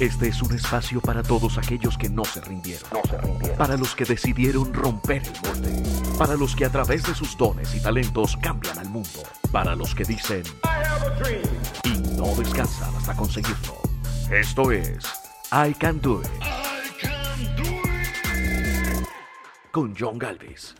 Este es un espacio para todos aquellos que no se rindieron. No se rindieron. Para los que decidieron romper el molde. Para los que a través de sus dones y talentos cambian al mundo. Para los que dicen y no descansan hasta conseguirlo. Esto es I Can Do It. Con John Galvez.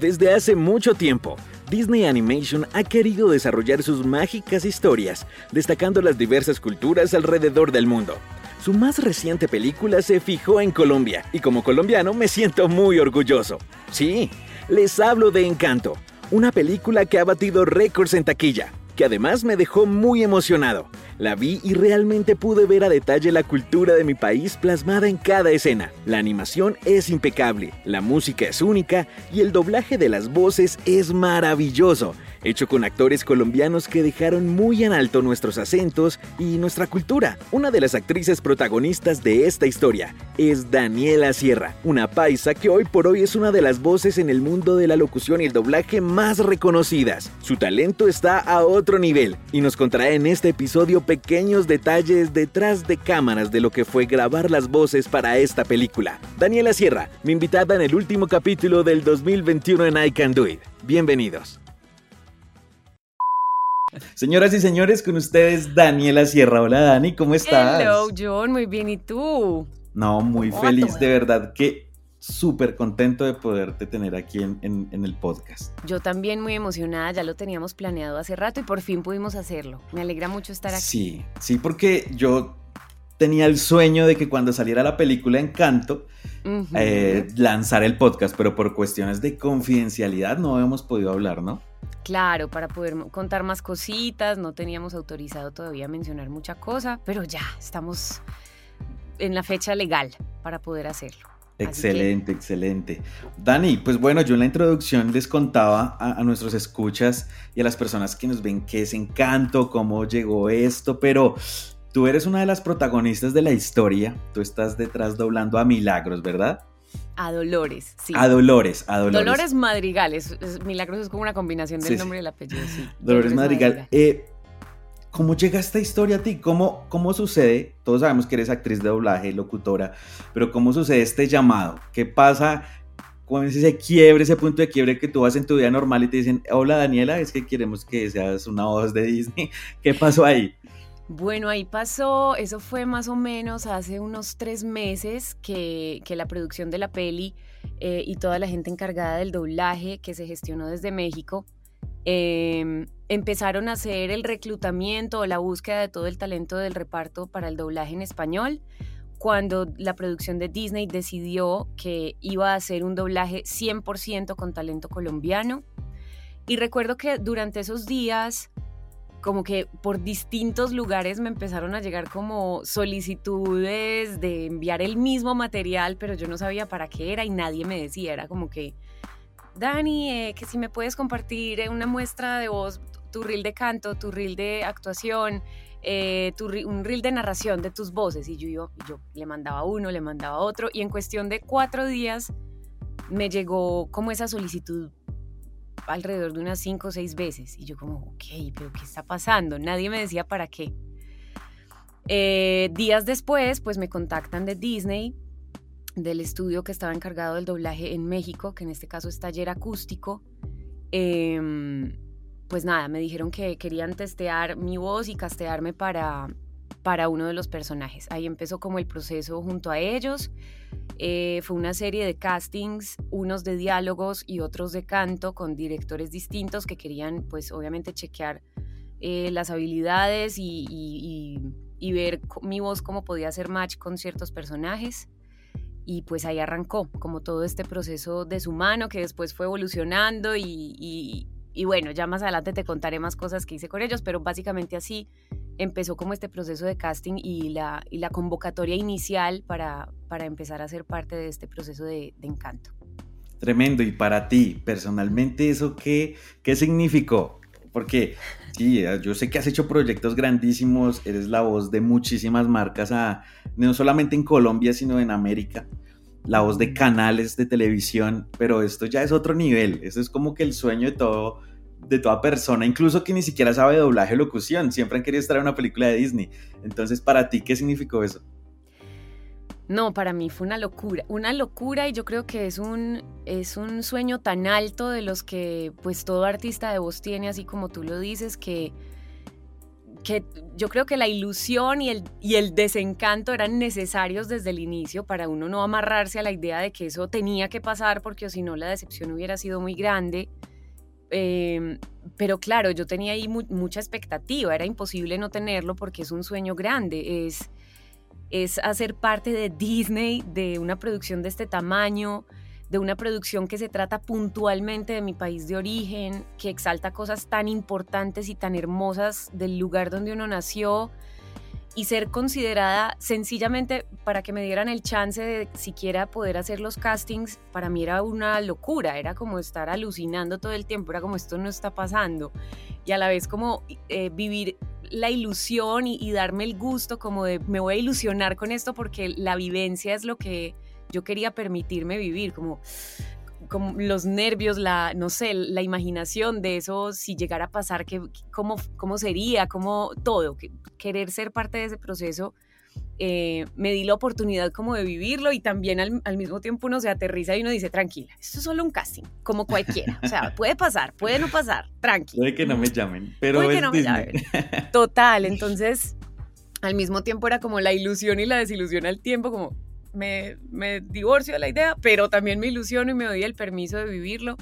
Desde hace mucho tiempo, Disney Animation ha querido desarrollar sus mágicas historias, destacando las diversas culturas alrededor del mundo. Su más reciente película se fijó en Colombia, y como colombiano me siento muy orgulloso. Sí, les hablo de Encanto, una película que ha batido récords en taquilla, que además me dejó muy emocionado. La vi y realmente pude ver a detalle la cultura de mi país plasmada en cada escena. La animación es impecable, la música es única y el doblaje de las voces es maravilloso hecho con actores colombianos que dejaron muy en alto nuestros acentos y nuestra cultura. Una de las actrices protagonistas de esta historia es Daniela Sierra, una paisa que hoy por hoy es una de las voces en el mundo de la locución y el doblaje más reconocidas. Su talento está a otro nivel y nos contrae en este episodio pequeños detalles detrás de cámaras de lo que fue grabar las voces para esta película. Daniela Sierra, mi invitada en el último capítulo del 2021 en I Can Do It. Bienvenidos. Señoras y señores, con ustedes Daniela Sierra. Hola Dani, ¿cómo estás? Hello John, muy bien, ¿y tú? No, muy feliz, de verdad que súper contento de poderte tener aquí en, el podcast. Yo también muy emocionada, ya lo teníamos planeado hace rato y por fin pudimos hacerlo. Me alegra mucho estar aquí. Sí, sí, porque yo tenía el sueño de que cuando saliera la película Encanto, eh, lanzar el podcast, pero por cuestiones de confidencialidad no habíamos podido hablar, ¿no? Claro, para poder contar más cositas, no teníamos autorizado todavía mencionar mucha cosa, pero ya estamos en la fecha legal para poder hacerlo. Excelente, excelente. Dani, pues bueno, yo en la introducción les contaba a, nuestros escuchas y a las personas que nos ven qué es encanto, cómo llegó esto, pero tú eres una de las protagonistas de la historia, tú estás detrás doblando a Milagros, ¿verdad? A Dolores, sí. A Dolores, a Dolores. Dolores Madrigales. Milagros es como una combinación del nombre y el apellido, sí. Dolores, Madrigal. Eh, ¿Cómo llega esta historia a ti? ¿Cómo, ¿Cómo sucede? Todos sabemos que eres actriz de doblaje, locutora, pero ¿cómo sucede este llamado? ¿Qué pasa? ¿Cómo es ese quiebre, ese punto de quiebre que tú vas en tu vida normal y te dicen, hola Daniela, es que queremos que seas una voz de Disney? ¿Qué pasó ahí? Bueno, ahí pasó, eso fue más o menos hace unos tres meses que, la producción de la peli eh, y toda la gente encargada del doblaje que se gestionó desde México em, empezaron a hacer el reclutamiento o la búsqueda de todo el talento del reparto para el doblaje en español cuando la producción de Disney decidió que iba a hacer un doblaje 100% con talento colombiano. Y recuerdo que durante esos días como que por distintos lugares me empezaron a llegar como solicitudes de enviar el mismo material, pero yo no sabía para qué era y nadie me decía, era como que, Dani, eh, que si me puedes compartir una muestra de voz, tu reel de canto, tu reel de actuación, eh, un reel de narración de tus voces. Y yo, yo, yo le mandaba uno, le mandaba otro, y en cuestión de cuatro días me llegó como esa solicitud alrededor de unas cinco o seis veces. Y yo como, ok, pero ¿qué está pasando? Nadie me decía para qué. Eh, días después, pues me contactan de Disney, del estudio que estaba encargado del doblaje en México, que en este caso es taller acústico. Em, pues nada, me dijeron que querían testear mi voz y castearme para, para uno de los personajes. Ahí empezó como el proceso junto a ellos. Eh, fue una serie de castings, unos de diálogos y otros de canto con directores distintos que querían pues obviamente chequear eh, las habilidades y, ver mi voz cómo podía hacer match con ciertos personajes. Y pues ahí arrancó como todo este proceso de su mano que después fue evolucionando y, y bueno, ya más adelante te contaré más cosas que hice con ellos, pero básicamente así empezó como este proceso de casting y la, y la convocatoria inicial para, para empezar a ser parte de este proceso de, encanto. Tremendo. ¿Y para ti, personalmente, eso qué, qué significó? Porque sí, yo sé que has hecho proyectos grandísimos, eres la voz de muchísimas marcas, a, no solamente en Colombia, sino en América, la voz de canales de televisión, pero esto ya es otro nivel, eso es como que el sueño de todo de toda persona, incluso que ni siquiera sabe doblaje o locución, siempre han querido estar en una película de Disney. Entonces, para ti, ¿qué significó eso? No, para mí fue una locura, una locura y yo creo que es un, es un sueño tan alto de los que pues todo artista de voz tiene, así como tú lo dices, que, que yo creo que la ilusión y el, y el desencanto eran necesarios desde el inicio para uno no amarrarse a la idea de que eso tenía que pasar porque si no la decepción hubiera sido muy grande. Em, pero claro, yo tenía ahí mucha expectativa, era imposible no tenerlo porque es un sueño grande, es, es hacer parte de Disney, de una producción de este tamaño, de una producción que se trata puntualmente de mi país de origen, que exalta cosas tan importantes y tan hermosas del lugar donde uno nació y ser considerada sencillamente para que me dieran el chance de siquiera poder hacer los castings, para mí era una locura, era como estar alucinando todo el tiempo, era como esto no está pasando y a la vez como eh, vivir la ilusión y, y darme el gusto como de me voy a ilusionar con esto porque la vivencia es lo que yo quería permitirme vivir, como como los nervios, la, no sé, la imaginación de eso, si llegara a pasar, que, cómo, cómo sería, cómo todo, querer ser parte de ese proceso, eh, me di la oportunidad como de vivirlo y también al, mismo tiempo uno se aterriza y uno dice, tranquila, esto es solo un casting, como cualquiera, o sea, puede pasar, puede no pasar, tranquila. Puede que no me llamen, pero puede que no me llamen. Total, entonces, al mismo tiempo era como la ilusión y la desilusión al tiempo, como me, divorcio de la idea, pero también me ilusiono y me doy el permiso de vivirlo.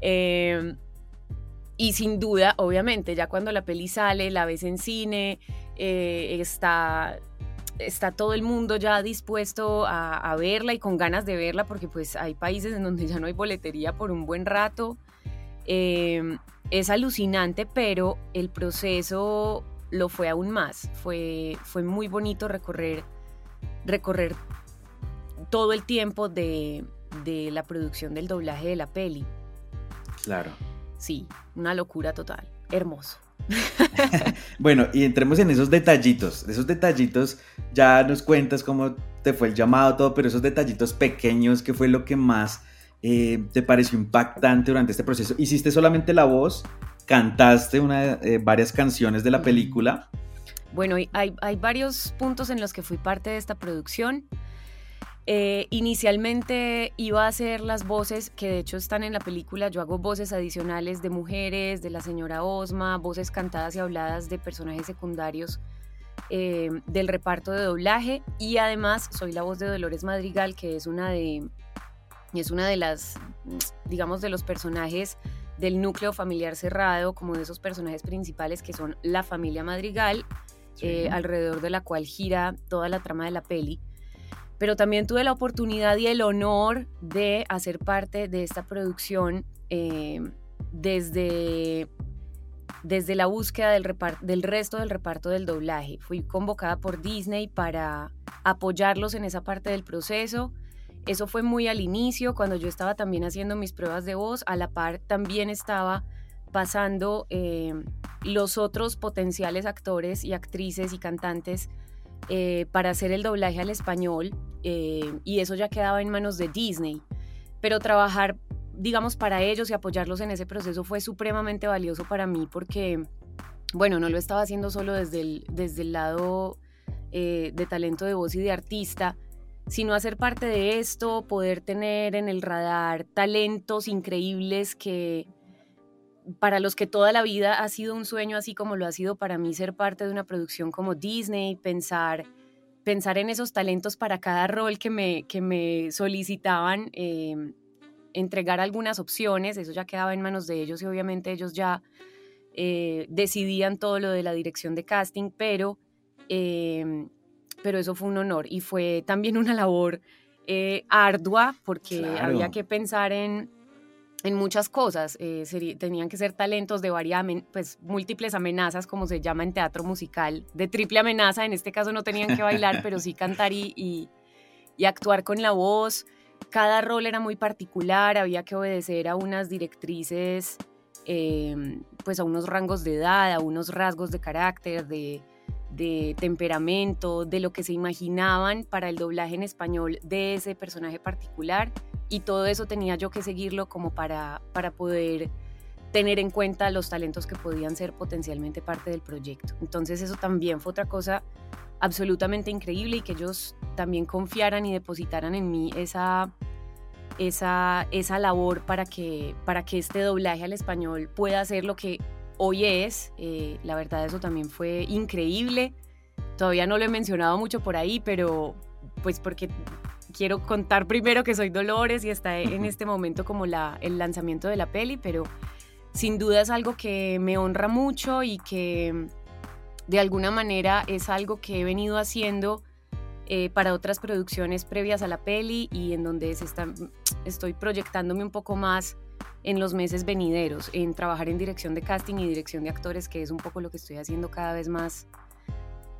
Em, y sin duda, obviamente, ya cuando la peli sale, la ves en cine, eh, está, está todo el mundo ya dispuesto a, verla y con ganas de verla, porque pues hay países en donde ya no hay boletería por un buen rato. Em, es alucinante, pero el proceso lo fue aún más. Fue, fue muy bonito recorrer, recorrer todo el tiempo de, la producción del doblaje de la peli. Claro. Sí, una locura total. Hermoso. bueno, y entremos en esos detallitos. Esos detallitos, ya nos cuentas cómo te fue el llamado, todo, pero esos detallitos pequeños, ¿qué fue lo que más eh, te pareció impactante durante este proceso? ¿Hiciste solamente la voz? ¿Cantaste una, eh, varias canciones de la película? Bueno, hay, hay varios puntos en los que fui parte de esta producción. Eh, inicialmente iba a hacer las voces que de hecho están en la película. Yo hago voces adicionales de mujeres, de la señora Osma, voces cantadas y habladas de personajes secundarios eh, del reparto de doblaje. Y además soy la voz de Dolores Madrigal, que es una de, es una de las, digamos, de los personajes del núcleo familiar cerrado, como de esos personajes principales que son la familia Madrigal, eh, alrededor de la cual gira toda la trama de la peli pero también tuve la oportunidad y el honor de hacer parte de esta producción eh, desde, desde la búsqueda del, del resto del reparto del doblaje. Fui convocada por Disney para apoyarlos en esa parte del proceso. Eso fue muy al inicio, cuando yo estaba también haciendo mis pruebas de voz. A la par también estaba pasando eh, los otros potenciales actores y actrices y cantantes eh, para hacer el doblaje al español eh, y eso ya quedaba en manos de Disney. Pero trabajar, digamos, para ellos y apoyarlos en ese proceso fue supremamente valioso para mí porque, bueno, no lo estaba haciendo solo desde el, desde el lado eh, de talento de voz y de artista, sino hacer parte de esto, poder tener en el radar talentos increíbles que para los que toda la vida ha sido un sueño, así como lo ha sido para mí ser parte de una producción como Disney, pensar, pensar en esos talentos para cada rol que me, que me solicitaban, em, entregar algunas opciones, eso ya quedaba en manos de ellos y obviamente ellos ya eh, decidían todo lo de la dirección de casting, pero, em, pero eso fue un honor y fue también una labor eh, ardua porque había que pensar en en muchas cosas. Eh, tenían que ser talentos de varias, pues múltiples amenazas, como se llama en teatro musical, de triple amenaza. En este caso no tenían que bailar, pero sí cantar y, y, actuar con la voz. Cada rol era muy particular, había que obedecer a unas directrices, em, pues a unos rangos de edad, a unos rasgos de carácter, de, de temperamento, de lo que se imaginaban para el doblaje en español de ese personaje particular y todo eso tenía yo que seguirlo como para, para poder tener en cuenta los talentos que podían ser potencialmente parte del proyecto. Entonces eso también fue otra cosa absolutamente increíble y que ellos también confiaran y depositaran en mí esa, esa, esa labor para que, para que este doblaje al español pueda ser lo que hoy es. Eh, la verdad eso también fue increíble. Todavía no lo he mencionado mucho por ahí, pero pues porque quiero contar primero que soy Dolores y está en este momento como la, el lanzamiento de la peli, pero sin duda es algo que me honra mucho y que de alguna manera es algo que he venido haciendo eh, para otras producciones previas a la peli y en donde se está, estoy proyectándome un poco más en los meses venideros, en trabajar en dirección de casting y dirección de actores, que es un poco lo que estoy haciendo cada vez más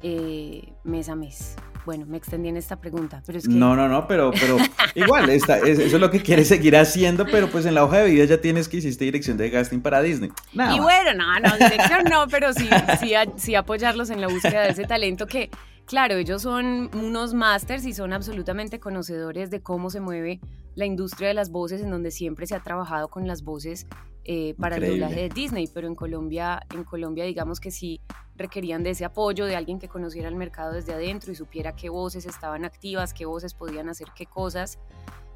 eh, mes a mes. Bueno, me extendí en esta pregunta, pero es que... No, no, no, pero, pero igual, eso es lo que quieres seguir haciendo, pero pues en la hoja de vida ya tienes que hiciste dirección de casting para Disney. y bueno, no, no, dirección no, pero sí, sí, sí apoyarlos en la búsqueda de ese talento que, claro, ellos son unos masters y son absolutamente conocedores de cómo se mueve la industria de las voces, en donde siempre se ha trabajado con las voces eh, para el doblaje de Disney, pero en Colombia, en Colombia digamos que sí requerían de ese apoyo, de alguien que conociera el mercado desde adentro y supiera qué voces estaban activas, qué voces podían hacer qué cosas.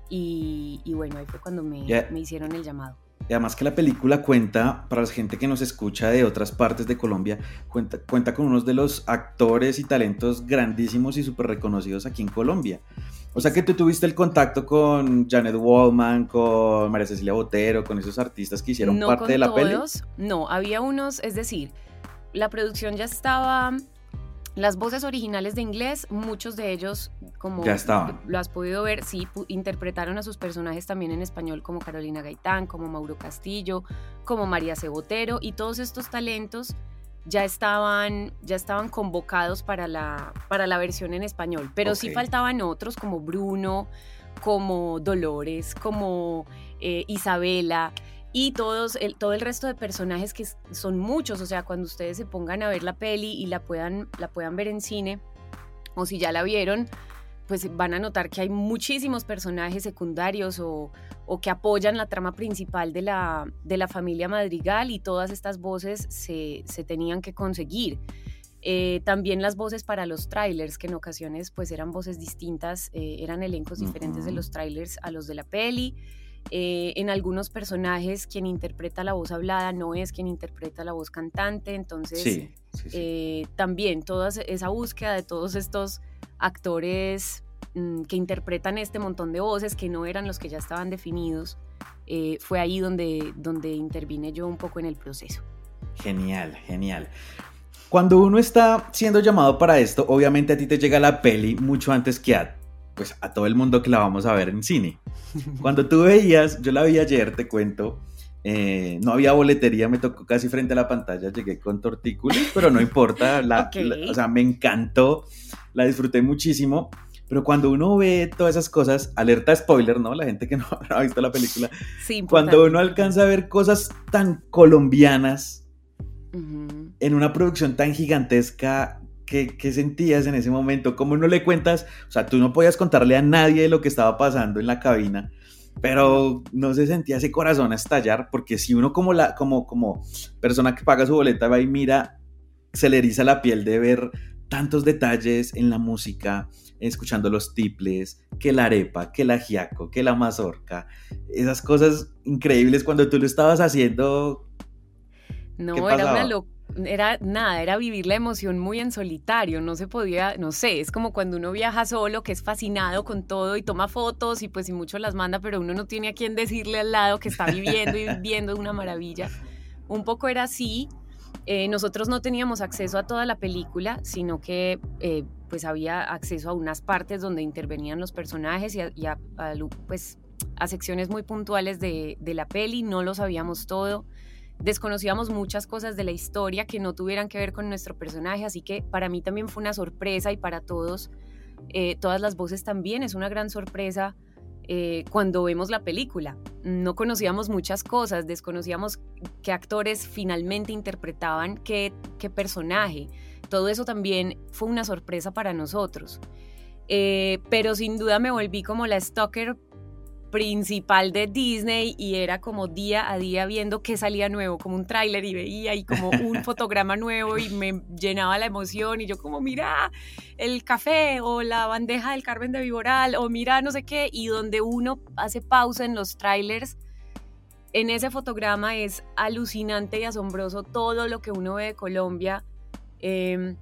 Y, bueno, ahí fue cuando me, me hicieron el llamado. Además que la película cuenta, para la gente que nos escucha de otras partes de Colombia, cuenta, cuenta con unos de los actores y talentos grandísimos y súper reconocidos aquí en Colombia. O sea que tú tuviste el contacto con Janet Wallman, con María Cecilia Botero, con esos artistas que hicieron parte de la todos, No, había unos, es decir, la producción ya estaba, las voces originales de inglés, muchos de ellos, como ya lo has podido ver, sí, interpretaron a sus personajes también en español, como Carolina Gaitán, como Mauro Castillo, como María Cebotero, y todos estos talentos ya estaban, ya estaban convocados para la, para la versión en español, pero sí faltaban otros como Bruno, como Dolores, como eh, Isabela y todos, el, todo el resto de personajes que son muchos, o sea, cuando ustedes se pongan a ver la peli y la puedan, la puedan ver en cine, o si ya la vieron, pues van a notar que hay muchísimos personajes secundarios o, que apoyan la trama principal de la, de la, familia Madrigal y todas estas voces se, tenían que conseguir. Eh, también las voces para los trailers, que en ocasiones pues eran voces distintas, eh, eran elencos diferentes de los trailers a los de la peli. Eh, en algunos personajes quien interpreta la voz hablada no es quien interpreta la voz cantante, entonces también toda esa búsqueda de todos estos actores mm, que interpretan este montón de voces que no eran los que ya estaban definidos, eh, fue ahí donde, donde intervine yo un poco en el proceso. Genial, genial. Cuando uno está siendo llamado para esto, obviamente a ti te llega la peli mucho antes que a, pues, a todo el mundo que la vamos a ver en cine. Cuando tú veías, yo la vi ayer, te cuento, eh, no había boletería, me tocó casi frente a la pantalla, llegué con tortículos, pero no importa, la, o sea, me encantó la disfruté muchísimo. Pero cuando uno ve todas esas cosas, alerta spoiler, ¿no? La gente que no, ha visto la película. Sí, cuando uno alcanza a ver cosas tan colombianas en una producción tan gigantesca, ¿qué, ¿qué, sentías en ese momento? ¿Cómo no le cuentas? O sea, tú no podías contarle a nadie lo que estaba pasando en la cabina, pero no se sentía ese corazón a estallar, porque si uno como, la, como, como persona que paga su boleta va y mira, se le eriza la piel de ver tantos detalles en la música, escuchando los tiples, que la arepa, que la giaco, que la mazorca, esas cosas increíbles cuando tú lo estabas haciendo. No, era una locura era nada, era vivir la emoción muy en solitario, no se podía, no sé, es como cuando uno viaja solo, que es fascinado con todo y toma fotos y pues y mucho las manda, pero uno no tiene a quien decirle al lado que está viviendo y viendo una maravilla. Un poco era así, eh, nosotros no teníamos acceso a toda la película, sino que eh, pues había acceso a unas partes donde intervenían los personajes y, a, pues a secciones muy puntuales de, de la peli, no lo sabíamos todo desconocíamos muchas cosas de la historia que no tuvieran que ver con nuestro personaje, así que para mí también fue una sorpresa y para todos, eh, todas las voces también es una gran sorpresa eh, cuando vemos la película. No conocíamos muchas cosas, desconocíamos qué actores finalmente interpretaban qué, personaje. Todo eso también fue una sorpresa para nosotros. Eh, pero sin duda me volví como la stalker principal de Disney y era como día a día viendo qué salía nuevo, como un tráiler y veía y como un fotograma nuevo y me llenaba la emoción y yo como mira el café o la bandeja del Carmen de Viboral o mira no sé qué y donde uno hace pausa en los trailers en ese fotograma es alucinante y asombroso todo lo que uno ve de Colombia. Em,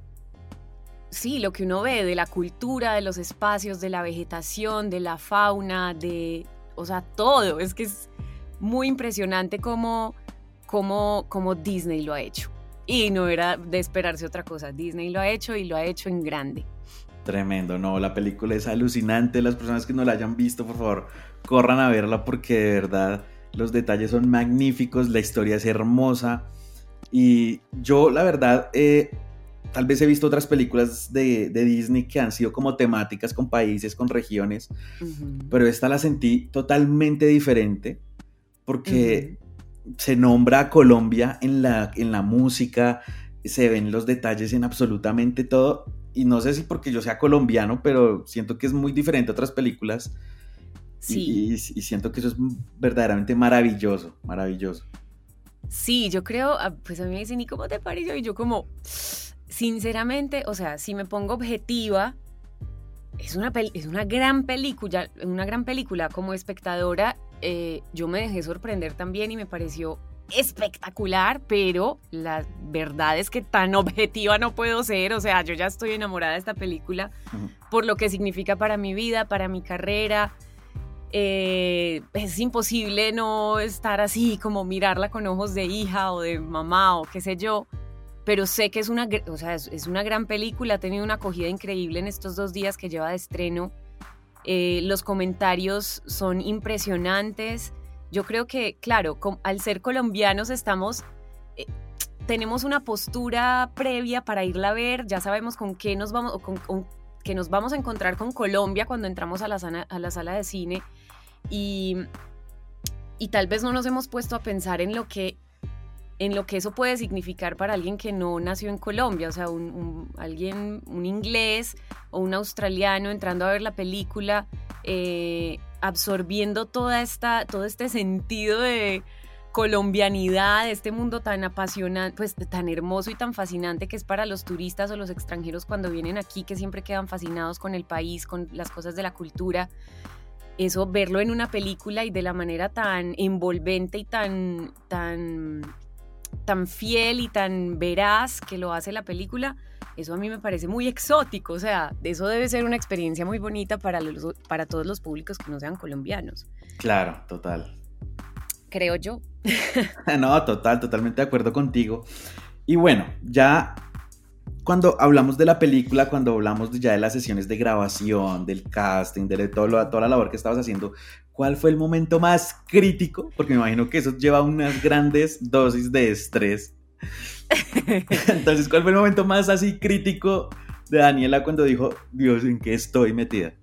sí, lo que uno ve de la cultura, de los espacios, de la vegetación, de la fauna, de o sea, todo. Es que es muy impresionante cómo, cómo, cómo Disney lo ha hecho. Y no era de esperarse otra cosa. Disney lo ha hecho y lo ha hecho en grande. Tremendo, no, la película es alucinante. Las personas que no la hayan visto, por favor, corran a verla porque de verdad los detalles son magníficos, la historia es hermosa. Y yo, la verdad, eh, tal vez he visto otras películas de, Disney que han sido como temáticas con países, con regiones, pero esta la sentí totalmente diferente porque se nombra a Colombia en la, en la música, se ven los detalles en absolutamente todo. Y no sé si porque yo sea colombiano, pero siento que es muy diferente a otras películas. Sí. Y, siento que eso es verdaderamente maravilloso, maravilloso. Sí, yo creo, ah, pues a mí me dicen, ¿y cómo te pareció? Y yo como, sinceramente, o sea, si me pongo objetiva, es una, es una gran película, una gran película como espectadora. Eh, yo me dejé sorprender también y me pareció espectacular, pero la verdad es que tan objetiva no puedo ser. O sea, yo ya estoy enamorada de esta película por lo que significa para mi vida, para mi carrera. Eh, es imposible no estar así, como mirarla con ojos de hija o de mamá o qué sé yo pero sé que es una, o sea, es, una gran película, ha tenido una acogida increíble en estos dos días que lleva de estreno. Eh, los comentarios son impresionantes. Yo creo que, claro, al ser colombianos estamos, eh, tenemos una postura previa para irla a ver, ya sabemos con qué nos vamos, con, que nos vamos a encontrar con Colombia cuando entramos a la, sala, a la sala de cine y, y tal vez no nos hemos puesto a pensar en lo que en lo que eso puede significar para alguien que no nació en Colombia, o sea, un, alguien, un inglés o un australiano entrando a ver la película, eh, absorbiendo toda esta, todo este sentido de colombianidad, este mundo tan apasionante, pues tan hermoso y tan fascinante que es para los turistas o los extranjeros cuando vienen aquí, que siempre quedan fascinados con el país, con las cosas de la cultura. Eso, verlo en una película y de la manera tan envolvente y tan, tan tan fiel y tan veraz que lo hace la película, eso a mí me parece muy exótico, o sea, eso debe ser una experiencia muy bonita para, para todos los públicos que no sean colombianos. Claro, total. Creo yo. no, total, totalmente de acuerdo contigo. Y bueno, ya cuando hablamos de la película, cuando hablamos ya de las sesiones de grabación, del casting, de todo toda la labor que estabas haciendo, ¿cuál fue el momento más crítico? Porque me imagino que eso lleva unas grandes dosis de estrés. Entonces, ¿cuál fue el momento más así crítico de Daniela cuando dijo, Dios, ¿en qué estoy metida?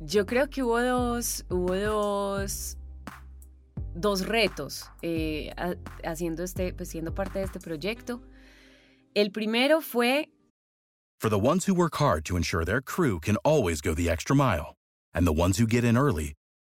Yo creo que hubo dos, hubo dos, dos retos eh, haciendo este, pues siendo parte de este proyecto. El primero fue For the ones who work hard to ensure their crew can always go the extra mile, and the ones who get in early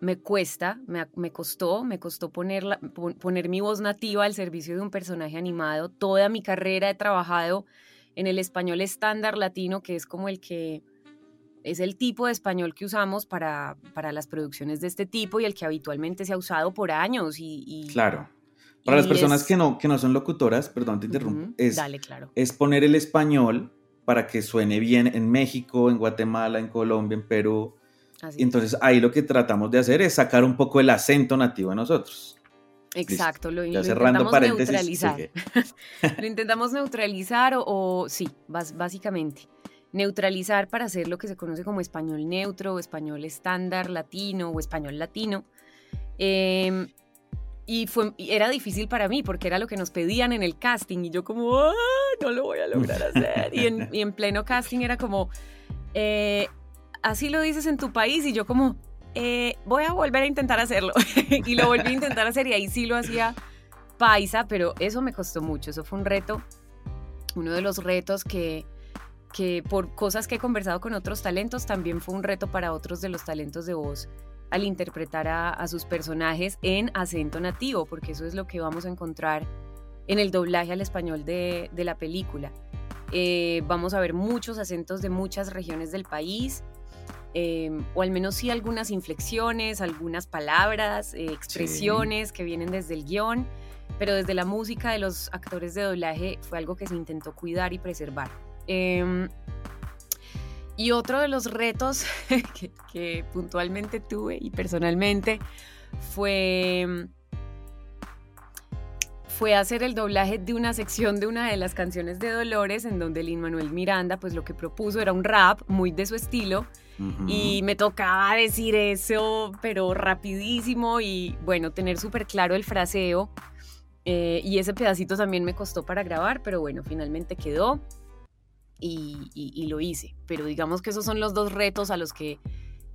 me cuesta, me, me costó, me costó poner, la, poner mi voz nativa al servicio de un personaje animado. Toda mi carrera he trabajado en el español estándar latino, que es como el que es el tipo de español que usamos para, para las producciones de este tipo y el que habitualmente se ha usado por años. Y, claro. Para las personas que, no, que no son locutoras, perdón, te interrumpo, es, claro. es poner el español para que suene bien en México, en Guatemala, en Colombia, en Perú. Y entonces ahí lo que tratamos de hacer es sacar un poco el acento nativo de nosotros. Exacto, lo, intentamos neutralizar. lo intentamos neutralizar o, o sí, básicamente neutralizar para hacer lo que se conoce como español neutro o español estándar latino o español latino. Em, y, fue, era difícil para mí porque era lo que nos pedían en el casting y yo como, ah, no lo voy a lograr hacer. y, en, pleno casting era como, eh, así lo dices en tu país y yo como, eh, voy a volver a intentar hacerlo. y lo volví a intentar hacer y ahí sí lo hacía paisa, pero eso me costó mucho, eso fue un reto, uno de los retos que que por cosas que he conversado con otros talentos, también fue un reto para otros de los talentos de voz al interpretar a, sus personajes en acento nativo, porque eso es lo que vamos a encontrar en el doblaje al español de, la película. Eh, vamos a ver muchos acentos de muchas regiones del país, eh, o al menos sí algunas inflexiones, algunas palabras, eh, expresiones que vienen desde el guion, pero desde la música de los actores de doblaje fue algo que se intentó cuidar y preservar. Em, y otro de los retos que, puntualmente tuve y personalmente fue, fue hacer el doblaje de una sección de una de las canciones de Dolores en donde Lin Manuel Miranda pues lo que propuso era un rap muy de su estilo y me tocaba decir eso pero rapidísimo y bueno tener súper claro el fraseo eh, y ese pedacito también me costó para grabar pero bueno finalmente quedó y, lo hice. Pero digamos que esos son los dos retos a los que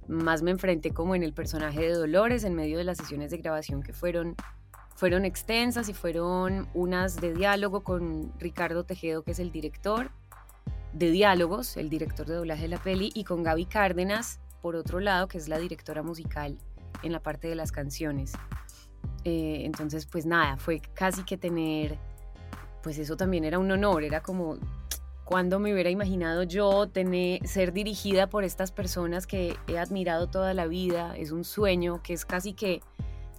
más me enfrenté como en el personaje de Dolores en medio de las sesiones de grabación que fueron, fueron extensas y fueron unas de diálogo con Ricardo Tejedo, que es el director de diálogos, el director de doblaje de la peli, y con Gaby Cárdenas, por otro lado, que es la directora musical en la parte de las canciones. Eh, entonces, pues nada, fue casi que tener, pues eso también era un honor, era como cuando me hubiera imaginado yo tener, ser dirigida por estas personas que he admirado toda la vida? Es un sueño que es casi que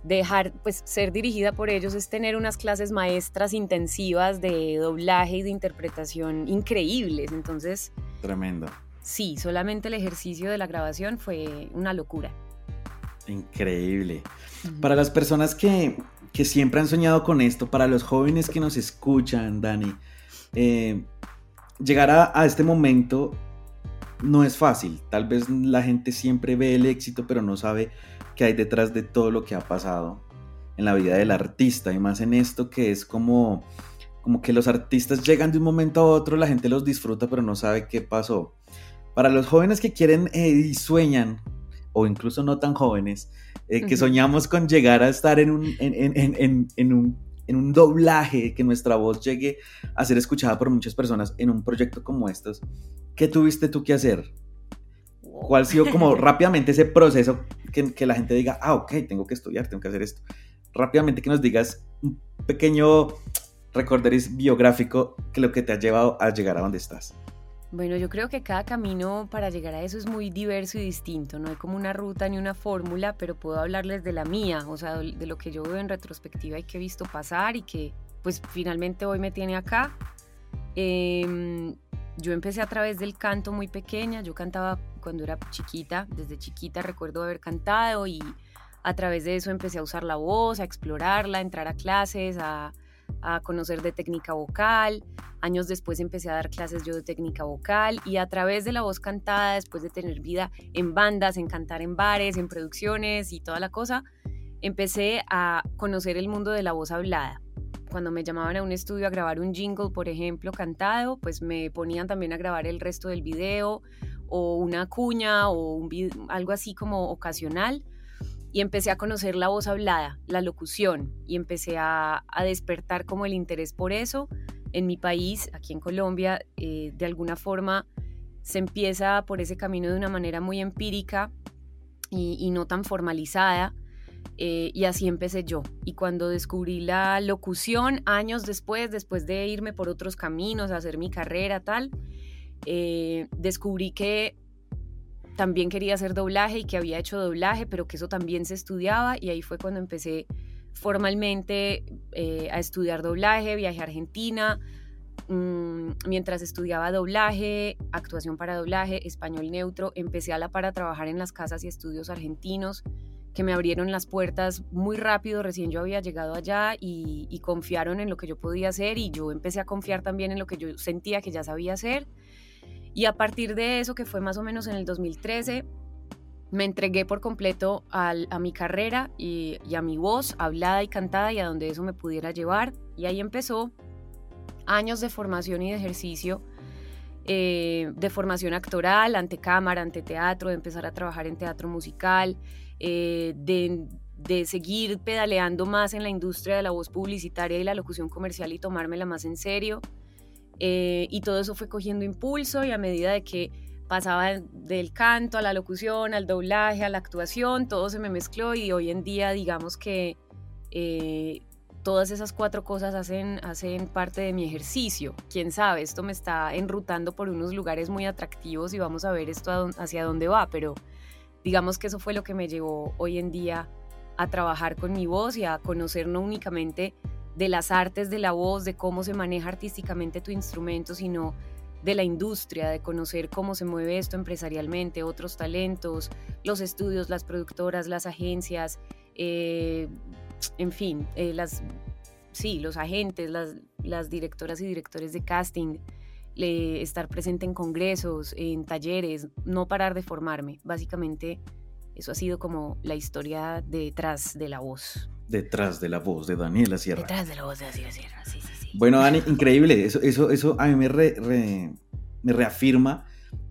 dejar, pues ser dirigida por ellos es tener unas clases maestras intensivas de doblaje y de interpretación increíbles. Entonces... Tremendo. Sí, solamente el ejercicio de la grabación fue una locura. Increíble. Para las personas que, que, siempre han soñado con esto, para los jóvenes que nos escuchan, Dani, eh, llegar a, este momento no es fácil. Tal vez la gente siempre ve el éxito, pero no sabe qué hay detrás de todo lo que ha pasado en la vida del artista. Y más en esto que es como, como que los artistas llegan de un momento a otro, la gente los disfruta, pero no sabe qué pasó. Para los jóvenes que quieren eh, y sueñan, o incluso no tan jóvenes, eh, que soñamos con llegar a estar en un, en un en un doblaje, que nuestra voz llegue a ser escuchada por muchas personas en un proyecto como estos, ¿qué tuviste tú que hacer? ¿Cuál ha sido como rápidamente ese proceso que, que, la gente diga, ah, ok, tengo que estudiar, tengo que hacer esto? Rápidamente que nos digas un pequeño recorderis biográfico que lo que te ha llevado a llegar a donde estás. Bueno, yo creo que cada camino para llegar a eso es muy diverso y distinto. No hay como una ruta ni una fórmula, pero puedo hablarles de la mía, o sea, de lo que yo veo en retrospectiva y que he visto pasar y que pues finalmente hoy me tiene acá. Em, yo empecé a través del canto muy pequeña, yo cantaba cuando era chiquita, desde chiquita recuerdo haber cantado y a través de eso empecé a usar la voz, a explorarla, a entrar a clases, a, a conocer de técnica vocal. Años después empecé a dar clases yo de técnica vocal y a través de la voz cantada, después de tener vida en bandas, en cantar en bares, en producciones y toda la cosa, empecé a conocer el mundo de la voz hablada. Cuando me llamaban a un estudio a grabar un jingle, por ejemplo, cantado, pues me ponían también a grabar el resto del video o una cuña o algo así como ocasional y empecé a conocer la voz hablada, la locución, y empecé a, despertar como el interés por eso. En mi país, aquí en Colombia, eh, de alguna forma se empieza por ese camino de una manera muy empírica y, no tan formalizada. Eh, y así empecé yo. Y cuando descubrí la locución, años después, después de irme por otros caminos, hacer mi carrera, tal, eh, descubrí que también quería hacer doblaje y que había hecho doblaje, pero que eso también se estudiaba y ahí fue cuando empecé formalmente eh, a estudiar doblaje, viajé a Argentina, mm, mientras estudiaba doblaje, actuación para doblaje, español neutro, empecé a la para trabajar en las casas y estudios argentinos que me abrieron las puertas muy rápido, recién yo había llegado allá y, y confiaron en lo que yo podía hacer y yo empecé a confiar también en lo que yo sentía que ya sabía hacer y a partir de eso, que fue más o menos en el 2013, me entregué por completo a mi carrera y, a mi voz hablada y cantada y a donde eso me pudiera llevar. Y ahí empezó años de formación y de ejercicio, eh, de formación actoral, ante cámara, ante teatro, de empezar a trabajar en teatro musical, eh, de, de seguir pedaleando más en la industria de la voz publicitaria y la locución comercial y tomármela más en serio. Eh, y todo eso fue cogiendo impulso y a medida de que pasaba del canto a la locución, al doblaje, a la actuación, todo se me mezcló y hoy en día digamos que eh, todas esas cuatro cosas hacen, hacen parte de mi ejercicio. Quién sabe, esto me está enrutando por unos lugares muy atractivos y vamos a ver esto hacia dónde va, pero digamos que eso fue lo que me llevó hoy en día a trabajar con mi voz y a conocer no únicamente de las artes de la voz, de cómo se maneja artísticamente tu instrumento, sino de la industria, de conocer cómo se mueve esto empresarialmente, otros talentos, los estudios, las productoras, las agencias, eh, en fin, eh, las, sí, los agentes, las, las, directoras y directores de casting, estar presente en congresos, en talleres, no parar de formarme. Básicamente, eso ha sido como la historia detrás de la voz detrás de la voz de Daniela Sierra. Detrás de la voz de Daniela Sierra, sí, sí, sí. Bueno, Dani, increíble. Eso, eso, eso a mí me, me reafirma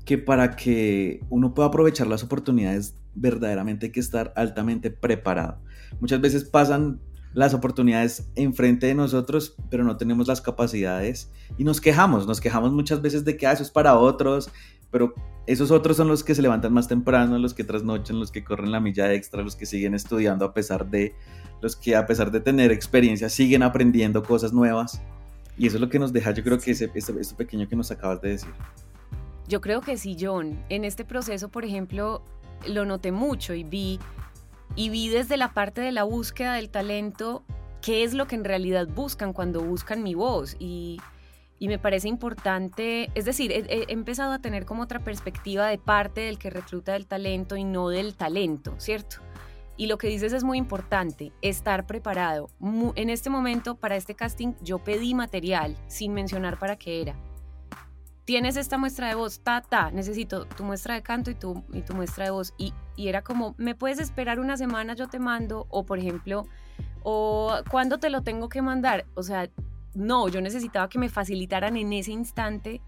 que para que uno pueda aprovechar las oportunidades, verdaderamente hay que estar altamente preparado. Muchas veces pasan las oportunidades enfrente de nosotros, pero no tenemos las capacidades y nos quejamos, nos quejamos muchas veces de que ah, eso es para otros, pero esos otros son los que se levantan más temprano, los que trasnochan, los que corren la milla extra, los que siguen estudiando a pesar de los que a pesar de tener experiencia siguen aprendiendo cosas nuevas. Y eso es lo que nos deja, yo creo que ese, ese, pequeño que nos acabas de decir. Yo creo que sí, John. En este proceso, por ejemplo, lo noté mucho y vi, y vi desde la parte de la búsqueda del talento qué es lo que en realidad buscan cuando buscan mi voz. Y, y me parece importante, es decir, he, empezado a tener como otra perspectiva de parte del que recluta el talento y no del talento, ¿cierto? Y lo que dices es muy importante, estar preparado. En este momento, para este casting, yo pedí material sin mencionar para qué era. Tienes esta muestra de voz, ta, ta, necesito tu muestra de canto y tu, y tu muestra de voz. Y, y era como, ¿me puedes esperar una semana? Yo te mando. O, por ejemplo, o ¿cuándo te lo tengo que mandar? O sea, no, yo necesitaba que me facilitaran en ese instante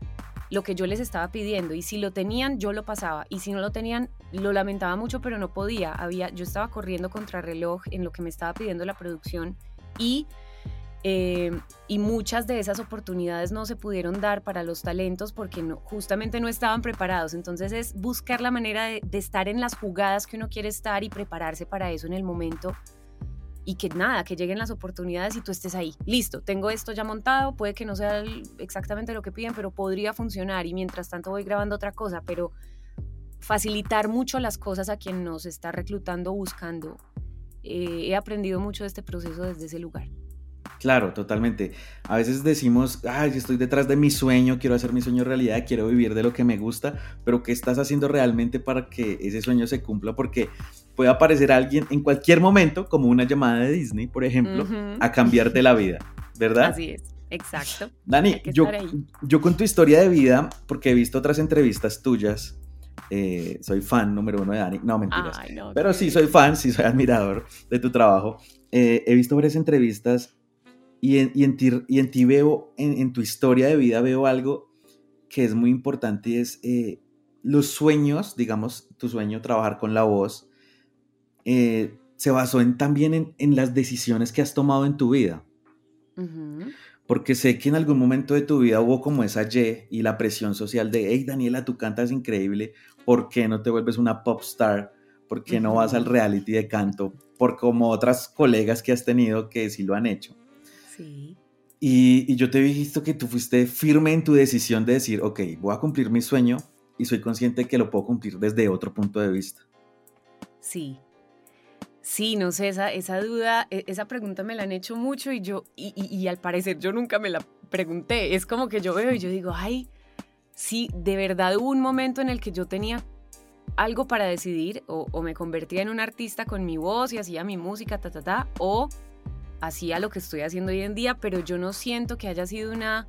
lo que yo les estaba pidiendo y si lo tenían yo lo pasaba y si no lo tenían lo lamentaba mucho pero no podía había yo estaba corriendo contra reloj en lo que me estaba pidiendo la producción y eh, y muchas de esas oportunidades no se pudieron dar para los talentos porque justamente no estaban preparados. Entonces es buscar la manera de estar en las jugadas que uno quiere estar y prepararse para eso en el momento y que nada, que lleguen las oportunidades y tú estés ahí. Listo, tengo esto ya montado, puede que no sea exactamente lo que piden, pero podría funcionar y mientras tanto voy grabando otra cosa, pero facilitar mucho las cosas a quien nos está reclutando, buscando. Eh, he aprendido mucho de este proceso desde ese lugar. Claro, totalmente. A veces decimos, ay, estoy detrás de mi sueño, quiero hacer mi sueño realidad, quiero vivir de lo que me gusta, pero ¿qué estás haciendo realmente para que ese sueño se cumpla? Porque puede aparecer alguien en cualquier momento, como una llamada de Disney, por ejemplo, a cambiarte la vida, ¿verdad? Así es. Exacto. Dani, yo, yo con tu historia de vida, porque he visto otras entrevistas tuyas, eh, soy fan número uno de Dani, no mentiras, pero sí soy fan, sí soy admirador de tu trabajo. Eh, he visto varias entrevistas y en, ti, y en ti veo, en, tu historia de vida veo algo que es muy importante y es eh, los sueños, digamos, tu sueño, trabajar con la voz, eh, se basó en, también en, las decisiones que has tomado en tu vida. Porque sé que en algún momento de tu vida hubo como esa Y y la presión social de, hey Daniela, tú cantas increíble, ¿por qué no te vuelves una pop star? ¿Por qué no vas al reality de canto? Por como otras colegas que has tenido que sí lo han hecho. Sí. Y, y yo te he visto que tú fuiste firme en tu decisión de decir, ok, voy a cumplir mi sueño y soy consciente que lo puedo cumplir desde otro punto de vista. Sí, Sí, no sé, esa, esa duda, e, esa pregunta me la han hecho mucho y yo, y, al parecer yo nunca me la pregunté. Es como que yo veo y yo digo, ay, sí, de verdad hubo un momento en el que yo tenía algo para decidir, o, o me convertía en un artista con mi voz y hacía mi música, ta, ta, ta, o hacía lo que estoy haciendo hoy en día, pero yo no siento que haya sido una,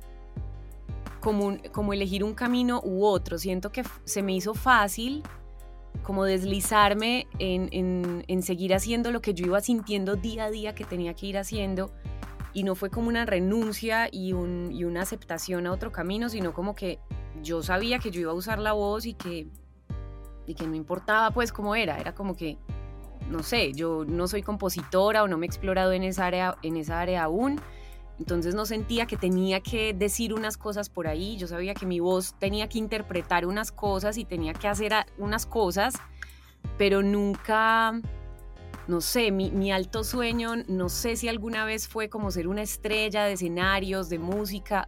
como, como elegir un camino u otro. Siento que se me hizo fácil como deslizarme en, seguir haciendo lo que yo iba sintiendo día a día que tenía que ir haciendo. Y no fue como una renuncia y, una aceptación a otro camino, sino como que yo sabía que yo iba a usar la voz y que, y que no importaba pues cómo era, era como que, no sé, yo no soy compositora o no me he explorado en esa área, en esa área aún, entonces no sentía que tenía que decir unas cosas por ahí, yo sabía que mi voz tenía que interpretar unas cosas y tenía que hacer unas cosas, pero nunca, no sé, mi, alto sueño, no sé si alguna vez fue como ser una estrella de escenarios, de música,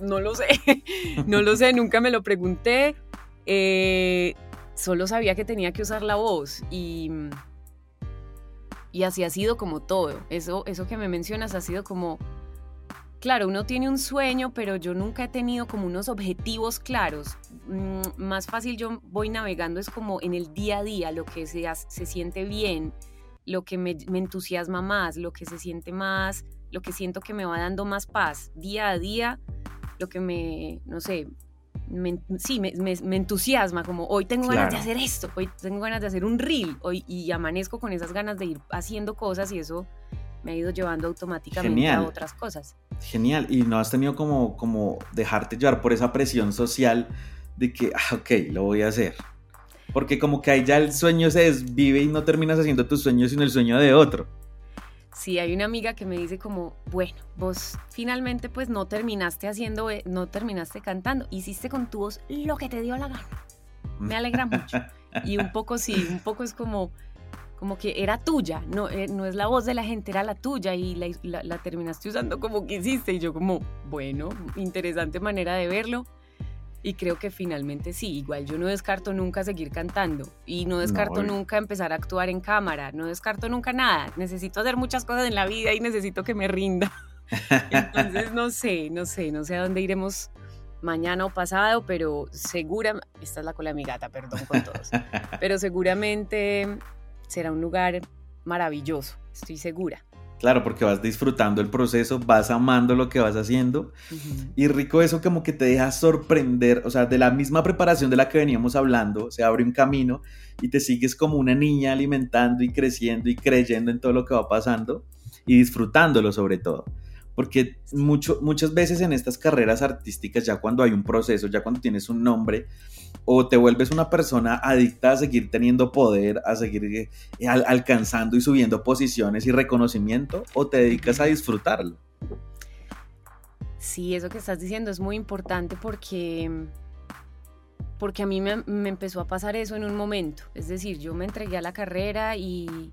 no lo sé, no lo sé, nunca me lo pregunté, eh, solo sabía que tenía que usar la voz y... Y así ha sido como todo. Eso, eso que me mencionas ha sido como Claro, uno tiene un sueño, pero yo nunca he tenido como unos objetivos claros. Mm, más fácil yo voy navegando es como en el día a día, lo que se, se siente bien, lo que me, entusiasma más, lo que se siente más, lo que siento que me va dando más paz día a día, lo que me, no sé, sí, me, entusiasma, como hoy tengo ganas de hacer esto, hoy tengo ganas de hacer un reel, hoy, y amanezco con esas ganas de ir haciendo cosas y eso me ha ido llevando automáticamente a otras cosas. Genial, y no has tenido como, como dejarte llevar por esa presión social de que, ah, ok, lo voy a hacer. Porque como que ahí ya el sueño se desvive y no terminas haciendo tu sueño sino el sueño de otro. Sí, hay una amiga que me dice como, bueno, vos finalmente pues no terminaste haciendo, eh, no terminaste cantando, hiciste con tu voz lo que te dio la gana. Me alegra mucho. Y un poco sí, un poco es como, como que era tuya, no, eh, no es la voz de la gente, era la tuya y la, terminaste usando como quisiste. Y yo como, bueno, interesante manera de verlo. Y creo que finalmente sí, igual yo no descarto nunca seguir cantando y no descarto nunca empezar a actuar en cámara, no descarto nunca nada. Necesito hacer muchas cosas en la vida y necesito que me rinda. Entonces no sé, no sé, no sé a dónde iremos mañana o pasado, pero segura, esta es la cola de mi gata, perdón con todos, pero seguramente será un lugar maravilloso, estoy segura. Claro, porque vas disfrutando el proceso, vas amando lo que vas haciendo. Y rico eso como que te deja sorprender, o sea, de la misma preparación de la que veníamos hablando, se abre un camino y te sigues como una niña alimentando y creciendo y creyendo en todo lo que va pasando y disfrutándolo sobre todo. Porque mucho, muchas veces en estas carreras artísticas, ya cuando hay un proceso, ya cuando tienes un nombre, o te vuelves una persona adicta a seguir teniendo poder, a seguir eh, alcanzando y subiendo posiciones y reconocimiento, o te dedicas a disfrutarlo. Sí, eso que estás diciendo es muy importante porque, porque a mí me, me empezó a pasar eso en un momento. Es decir, yo me entregué a la carrera y,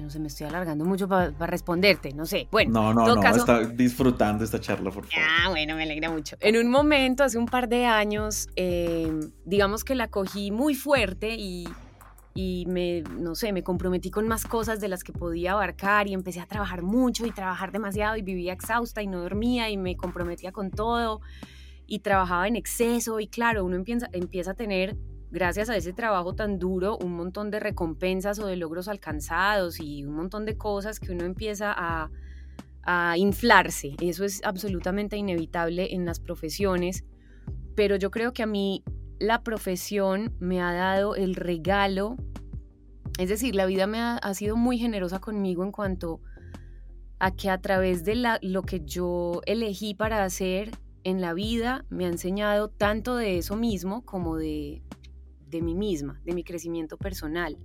no sé, me estoy alargando mucho para responderte, no sé. Bueno, no, no, no, está disfrutando esta charla, por favor. Ah, bueno, me alegra mucho. En un momento, hace un par de años, em, digamos que la cogí muy fuerte y, y me, no sé, me comprometí con más cosas de las que podía abarcar y empecé a trabajar mucho y trabajar demasiado y vivía exhausta y no dormía y me comprometía con todo y trabajaba en exceso y claro, uno empieza, empieza a tener gracias a ese trabajo tan duro, un montón de recompensas o de logros alcanzados y un montón de cosas que uno empieza a, inflarse. Eso es absolutamente inevitable en las profesiones, pero yo creo que a mí la profesión me ha dado el regalo, es decir, la vida me ha, sido muy generosa conmigo en cuanto a que a través de lo que yo elegí para hacer en la vida me ha enseñado tanto de eso mismo como de de mí misma, de mi crecimiento personal.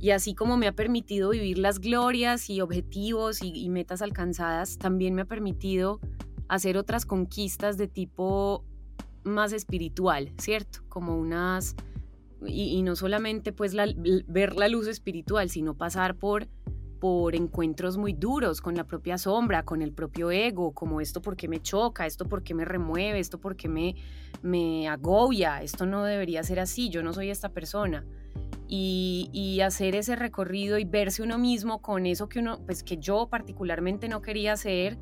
Y así como me ha permitido vivir las glorias y objetivos y, metas alcanzadas, también me ha permitido hacer otras conquistas de tipo más espiritual, ¿cierto? Como unas... Y, no solamente pues ver la luz espiritual, sino pasar por por encuentros muy duros con la propia sombra, con el propio ego, como esto porque me choca, esto porque me remueve, esto porque me, me agobia, esto no debería ser así, yo no soy esta persona. Y, hacer ese recorrido y verse uno mismo con eso que uno, pues que yo particularmente no quería hacer,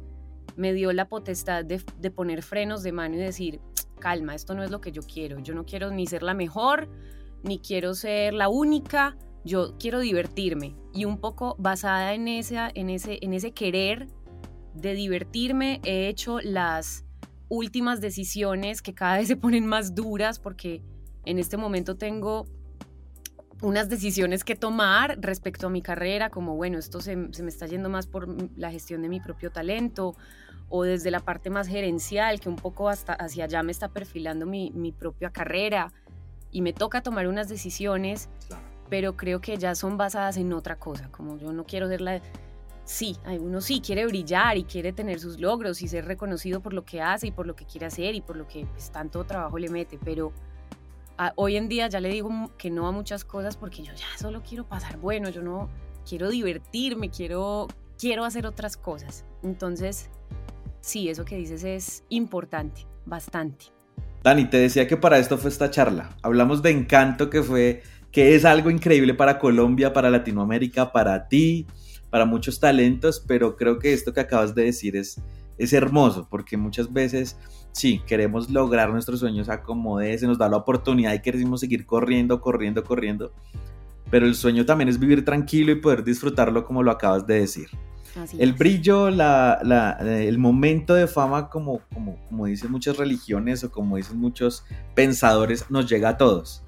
me dio la potestad de, de poner frenos de mano y decir, calma, esto no es lo que yo quiero, yo no quiero ni ser la mejor, ni quiero ser la única, yo quiero divertirme y un poco basada en, esa, en, ese, en ese querer de divertirme he hecho las últimas decisiones que cada vez se ponen más duras porque en este momento tengo unas decisiones que tomar respecto a mi carrera, como bueno, esto se, me está yendo más por la gestión de mi propio talento o desde la parte más gerencial, que un poco hasta hacia allá me está perfilando mi, mi propia carrera y me toca tomar unas decisiones pero creo que ya son basadas en otra cosa, como yo no quiero ser la... Sí, uno sí quiere brillar y quiere tener sus logros y ser reconocido por lo que hace y por lo que quiere hacer y por lo que pues, tanto trabajo le mete, pero hoy en día ya le digo que no a muchas cosas porque yo ya solo quiero pasar bueno, yo no quiero divertirme, quiero, quiero hacer otras cosas. Entonces, sí, eso que dices es importante, bastante. Dani, te decía que para esto fue esta charla. Hablamos de encanto que fue que es algo increíble para Colombia, para Latinoamérica, para ti, para muchos talentos, pero creo que esto que acabas de decir es, es hermoso, porque muchas veces, sí, queremos lograr nuestros sueños a se nos da la oportunidad y queremos seguir corriendo, corriendo, corriendo, pero el sueño también es vivir tranquilo y poder disfrutarlo como lo acabas de decir. el brillo, la, el momento de fama, como, como, como dicen muchas religiones o como dicen muchos pensadores, nos llega a todos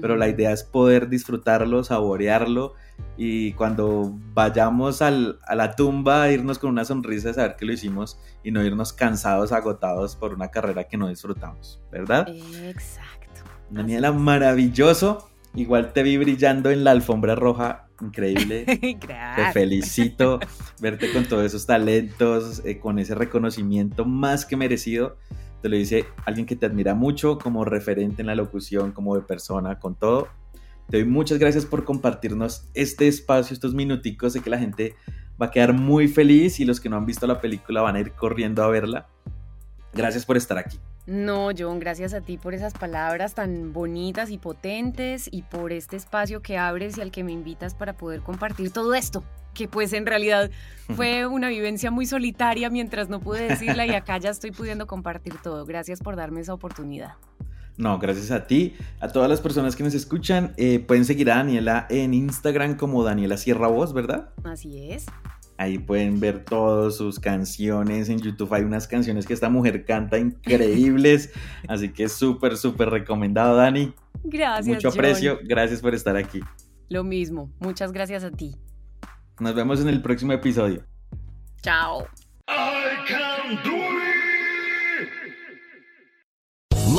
pero la idea es poder disfrutarlo, saborearlo y cuando vayamos a la tumba irnos con una sonrisa de saber que lo hicimos y no irnos cansados, agotados por una carrera que no disfrutamos, ¿verdad? Exacto. Daniela, maravilloso. Igual te vi brillando en la alfombra roja, increíble. Te felicito verte con todos esos talentos, eh, con ese reconocimiento más que merecido te lo dice alguien que te admira mucho como referente en la locución, como de persona, con todo. Te doy muchas gracias por compartirnos este espacio, estos minuticos. Sé que la gente va a quedar muy feliz y los que no han visto la película van a ir corriendo a verla. Gracias por estar aquí. No, John, gracias a ti por esas palabras tan bonitas y potentes y por este espacio que abres y al que me invitas para poder compartir todo esto que pues en realidad fue una vivencia muy solitaria mientras no pude decirla y acá ya estoy pudiendo compartir todo. Gracias por darme esa oportunidad. No, gracias a ti, a todas las personas que nos escuchan. Eh, pueden seguir a Daniela en Instagram como Daniela Sierra Voz, ¿verdad? Así es. Ahí pueden ver todas sus canciones. En YouTube hay unas canciones que esta mujer canta increíbles. así que súper, súper recomendado, Dani. Gracias. Mucho aprecio. Gracias por estar aquí. Lo mismo. Muchas gracias a ti. Nos vemos en el próximo episodio. Chao.